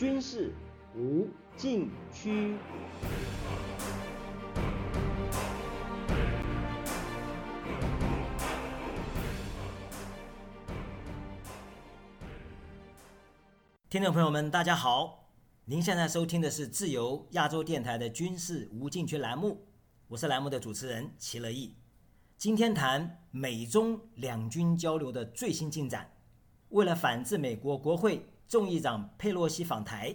军事无禁区。听众朋友们，大家好！您现在收听的是自由亚洲电台的军事无禁区栏目，我是栏目的主持人齐乐意。今天谈美中两军交流的最新进展。为了反制美国国会众议长佩洛西访台，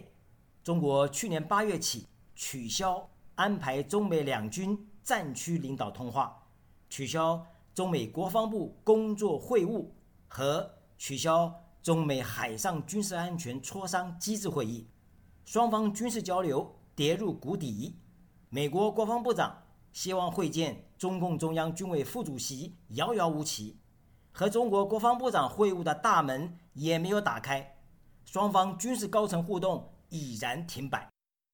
中国去年八月起取消安排中美两军战区领导通话，取消中美国防部工作会晤和取消。中美海上军事安全磋商机制会议，双方军事交流跌入谷底。美国国防部长希望会见中共中央军委副主席，遥遥无期。和中国国防部长会晤的大门也没有打开，双方军事高层互动已然停摆。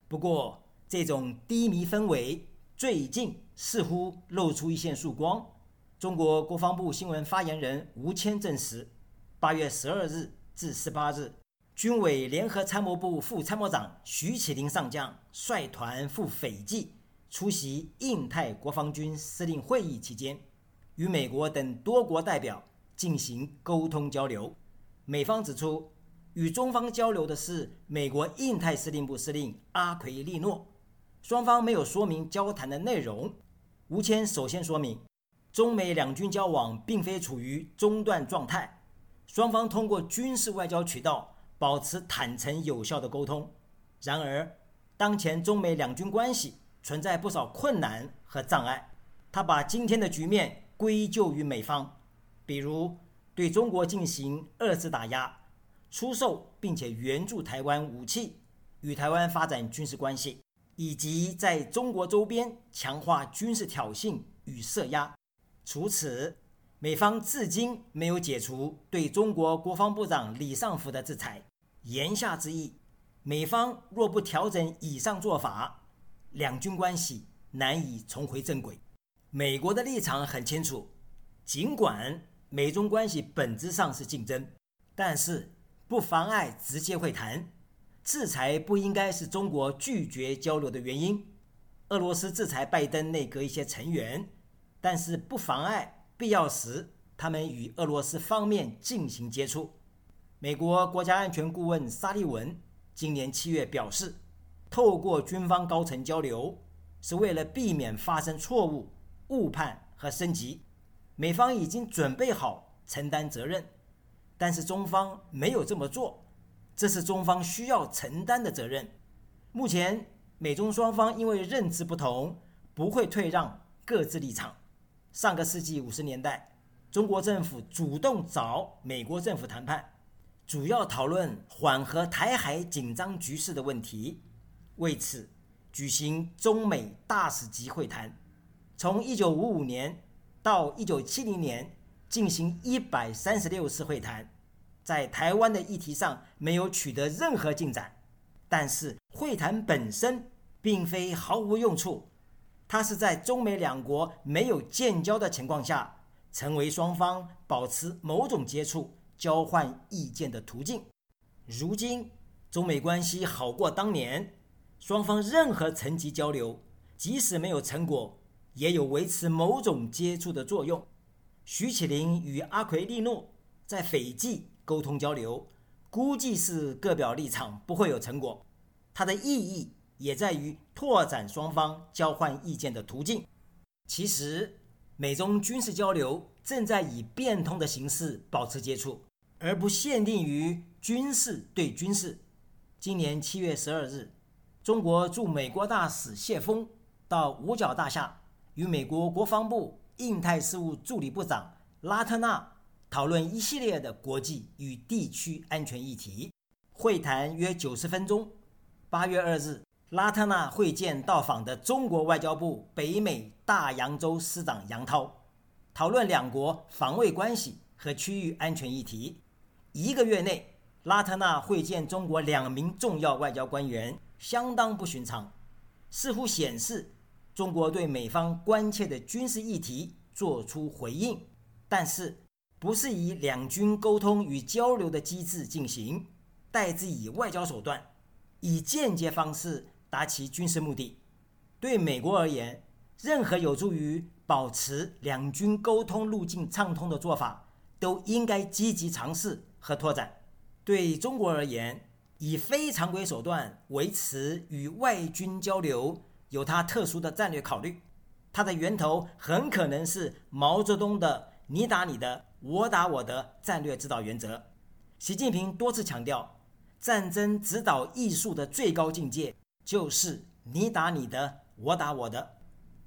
不过，这种低迷氛围最近似乎露出一线曙光。中国国防部新闻发言人吴谦证实。八月十二日至十八日，军委联合参谋部副参谋长徐启林上将率团赴斐济出席印太国防军司令会议期间，与美国等多国代表进行沟通交流。美方指出，与中方交流的是美国印太司令部司令阿奎利诺，双方没有说明交谈的内容。吴谦首先说明，中美两军交往并非处于中断状态。双方通过军事外交渠道保持坦诚有效的沟通。然而，当前中美两军关系存在不少困难和障碍。他把今天的局面归咎于美方，比如对中国进行二次打压、出售并且援助台湾武器、与台湾发展军事关系，以及在中国周边强化军事挑衅与施压。除此，美方至今没有解除对中国国防部长李尚福的制裁，言下之意，美方若不调整以上做法，两军关系难以重回正轨。美国的立场很清楚，尽管美中关系本质上是竞争，但是不妨碍直接会谈。制裁不应该是中国拒绝交流的原因。俄罗斯制裁拜登内阁一些成员，但是不妨碍。必要时，他们与俄罗斯方面进行接触。美国国家安全顾问沙利文今年七月表示，透过军方高层交流，是为了避免发生错误、误判和升级。美方已经准备好承担责任，但是中方没有这么做，这是中方需要承担的责任。目前，美中双方因为认知不同，不会退让各自立场。上个世纪五十年代，中国政府主动找美国政府谈判，主要讨论缓和台海紧张局势的问题。为此，举行中美大使级会谈，从一九五五年到一九七零年进行一百三十六次会谈，在台湾的议题上没有取得任何进展。但是，会谈本身并非毫无用处。它是在中美两国没有建交的情况下，成为双方保持某种接触、交换意见的途径。如今，中美关系好过当年，双方任何层级交流，即使没有成果，也有维持某种接触的作用。徐启林与阿奎利诺在斐济沟通交流，估计是各表立场，不会有成果。它的意义。也在于拓展双方交换意见的途径。其实，美中军事交流正在以变通的形式保持接触，而不限定于军事对军事。今年七月十二日，中国驻美国大使谢峰到五角大厦与美国国防部印太事务助理部长拉特纳讨论一系列的国际与地区安全议题，会谈约九十分钟。八月二日。拉特纳会见到访的中国外交部北美大洋洲司长杨涛，讨论两国防卫关系和区域安全议题。一个月内，拉特纳会见中国两名重要外交官员，相当不寻常，似乎显示中国对美方关切的军事议题作出回应，但是不是以两军沟通与交流的机制进行，代之以外交手段。以间接方式达其军事目的。对美国而言，任何有助于保持两军沟通路径畅通的做法，都应该积极尝试和拓展。对中国而言，以非常规手段维持与外军交流，有它特殊的战略考虑。它的源头很可能是毛泽东的“你打你的，我打我的”战略指导原则。习近平多次强调，战争指导艺术的最高境界就是“你打你的，我打我的”，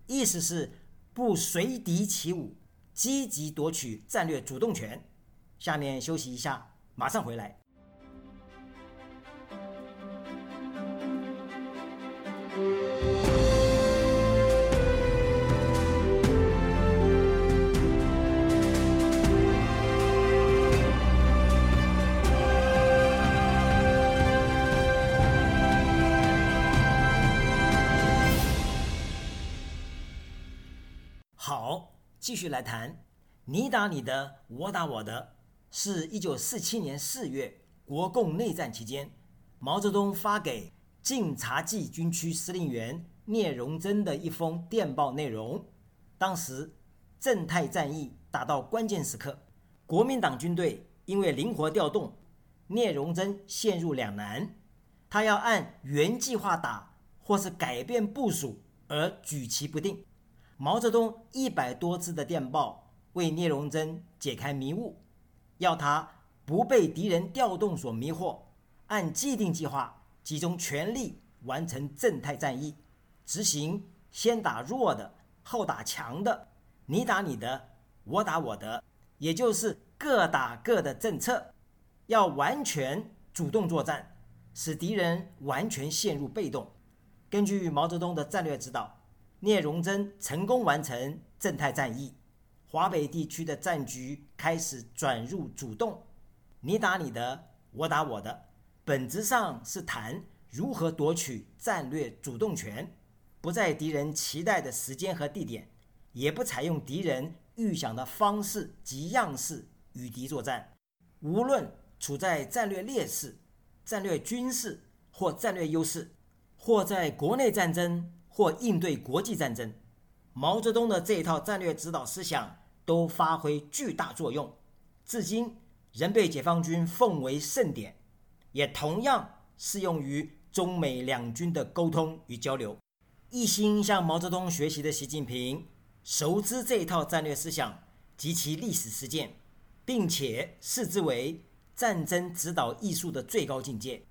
意思是不随敌起舞，积极夺取战略主动权。下面休息一下，马上回来。继续来谈，你打你的，我打我的，是一九四七年四月国共内战期间，毛泽东发给晋察冀军区司令员聂荣臻的一封电报内容。当时正太战役打到关键时刻，国民党军队因为灵活调动，聂荣臻陷入两难，他要按原计划打，或是改变部署而举棋不定。毛泽东一百多字的电报为聂荣臻解开迷雾，要他不被敌人调动所迷惑，按既定计划集中全力完成正太战役，执行先打弱的后打强的，你打你的，我打我的，也就是各打各的政策，要完全主动作战，使敌人完全陷入被动。根据毛泽东的战略指导。聂荣臻成功完成正太战役，华北地区的战局开始转入主动，你打你的，我打我的，本质上是谈如何夺取战略主动权，不在敌人期待的时间和地点，也不采用敌人预想的方式及样式与敌作战。无论处在战略劣势、战略军事或战略优势，或在国内战争。或应对国际战争，毛泽东的这一套战略指导思想都发挥巨大作用，至今仍被解放军奉为圣典，也同样适用于中美两军的沟通与交流。一心向毛泽东学习的习近平，熟知这一套战略思想及其历史实践，并且视之为战争指导艺术的最高境界。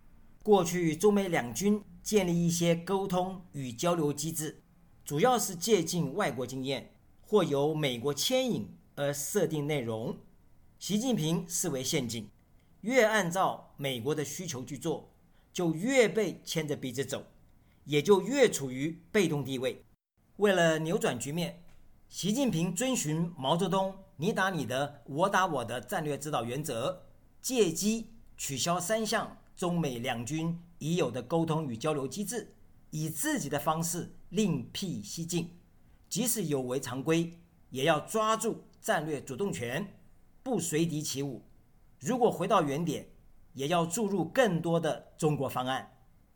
过去中美两军。建立一些沟通与交流机制，主要是借鉴外国经验或由美国牵引而设定内容。习近平视为陷阱，越按照美国的需求去做，就越被牵着鼻子走，也就越处于被动地位。为了扭转局面，习近平遵循毛泽东“你打你的，我打我的”战略指导原则，借机取消三项中美两军。已有的沟通与交流机制，以自己的方式另辟蹊径，即使有违常规，也要抓住战略主动权，不随敌起舞。如果回到原点，也要注入更多的中国方案。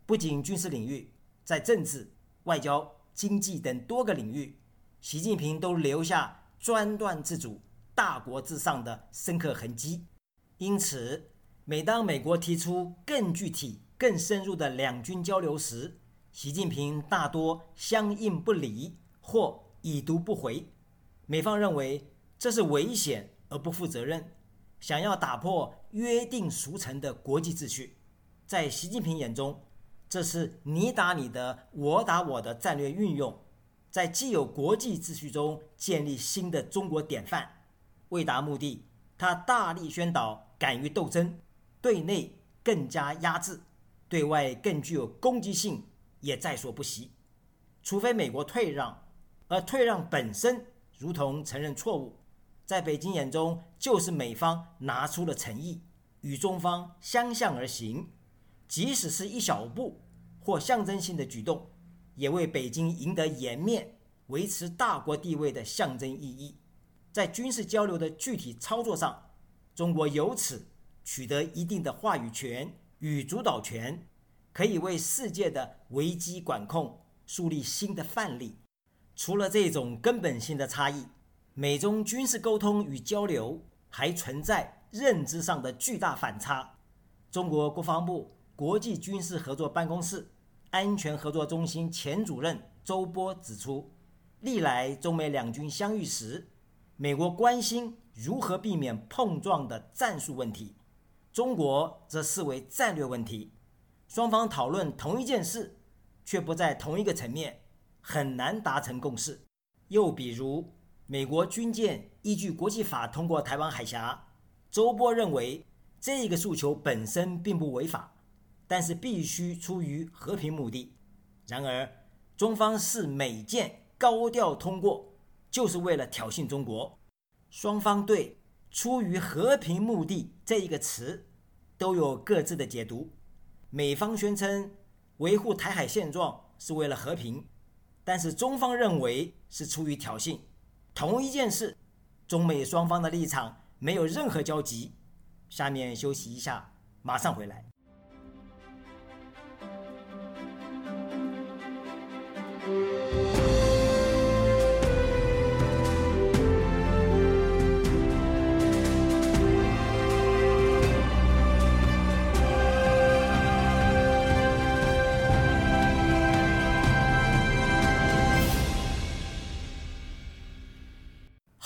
不仅军事领域，在政治、外交、经济等多个领域，习近平都留下专断自主、大国至上的深刻痕迹。因此，每当美国提出更具体，更深入的两军交流时，习近平大多相应不理或已读不回。美方认为这是危险而不负责任，想要打破约定俗成的国际秩序。在习近平眼中，这是你打你的，我打我的战略运用，在既有国际秩序中建立新的中国典范。为达目的，他大力宣导敢于斗争，对内更加压制。对外更具有攻击性，也在所不惜。除非美国退让，而退让本身如同承认错误，在北京眼中就是美方拿出了诚意，与中方相向而行。即使是一小步或象征性的举动，也为北京赢得颜面、维持大国地位的象征意义。在军事交流的具体操作上，中国由此取得一定的话语权。与主导权，可以为世界的危机管控树立新的范例。除了这种根本性的差异，美中军事沟通与交流还存在认知上的巨大反差。中国国防部国际军事合作办公室安全合作中心前主任周波指出，历来中美两军相遇时，美国关心如何避免碰撞的战术问题，中国则视为战略问题。双方讨论同一件事，却不在同一个层面，很难达成共识。又比如，美国军舰依据国际法通过台湾海峡，周波认为。这个诉求本身并不违法，但是必须出于和平目的。然而，中方视美舰高调通过就是为了挑衅中国。双方对“出于和平目的”这一个词都有各自的解读。美方宣称维护台海现状是为了和平，但是中方认为是出于挑衅。同一件事，中美双方的立场没有任何交集。下面休息一下，马上回来。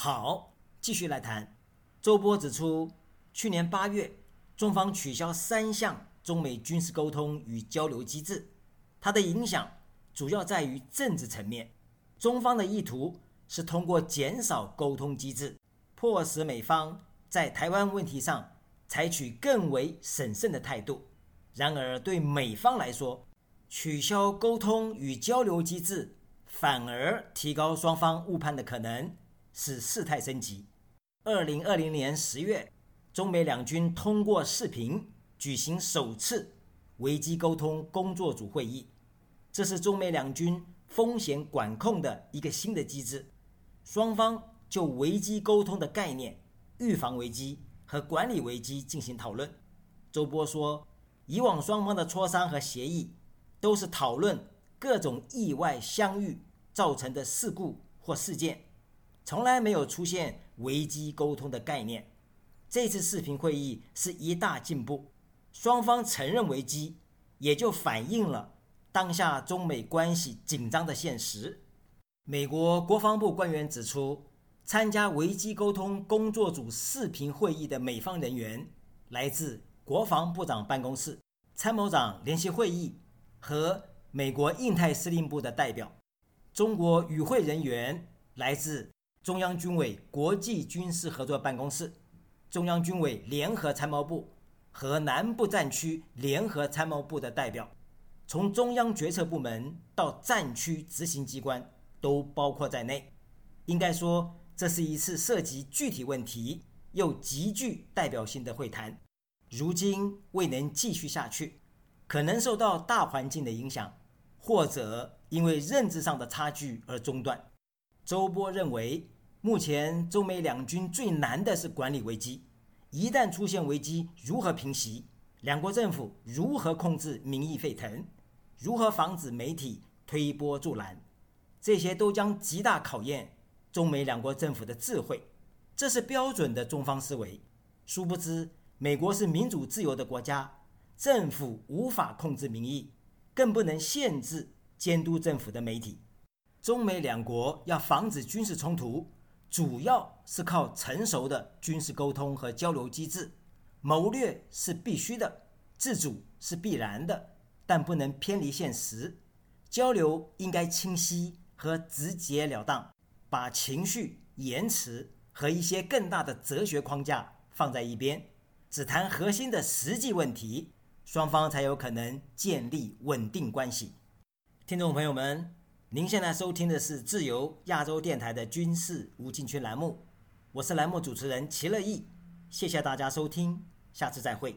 好，继续来谈。周波指出。去年八月，中方取消三项中美军事沟通与交流机制，它的影响主要在于政治层面。中方的意图是通过减少沟通机制，迫使美方在台湾问题上采取更为审慎的态度。然而，对美方来说，取消沟通与交流机制反而提高双方误判的可能，使事态升级。二零二零年十月。中美两军通过视频举行首次危机沟通工作组会议，这是中美两军风险管控的一个新的机制。双方就危机沟通的概念、预防危机和管理危机进行讨论。周波说，以往双方的磋商和协议都是讨论各种意外相遇造成的事故或事件，从来没有出现危机沟通的概念。这次视频会议是一大进步，双方承认危机，也就反映了当下中美关系紧张的现实。美国国防部官员指出，参加危机沟通工作组视频会议的美方人员来自国防部长办公室、参谋长联席会议和美国印太司令部的代表。中国与会人员来自中央军委国际军事合作办公室。中央军委联合参谋部和南部战区联合参谋部的代表，从中央决策部门到战区执行机关都包括在内。应该说，这是一次涉及具体问题又极具代表性的会谈。如今未能继续下去，可能受到大环境的影响，或者因为认知上的差距而中断。周波认为。目前中美两军最难的是管理危机，一旦出现危机，如何平息？两国政府如何控制民意沸腾？如何防止媒体推波助澜？这些都将极大考验中美两国政府的智慧。这是标准的中方思维。殊不知，美国是民主自由的国家，政府无法控制民意，更不能限制监督政府的媒体。中美两国要防止军事冲突。主要是靠成熟的军事沟通和交流机制，谋略是必须的，自主是必然的，但不能偏离现实。交流应该清晰和直截了当，把情绪、言辞和一些更大的哲学框架放在一边，只谈核心的实际问题，双方才有可能建立稳定关系。听众朋友们。您现在收听的是自由亚洲电台的军事无禁区栏目，我是栏目主持人齐乐意，谢谢大家收听，下次再会。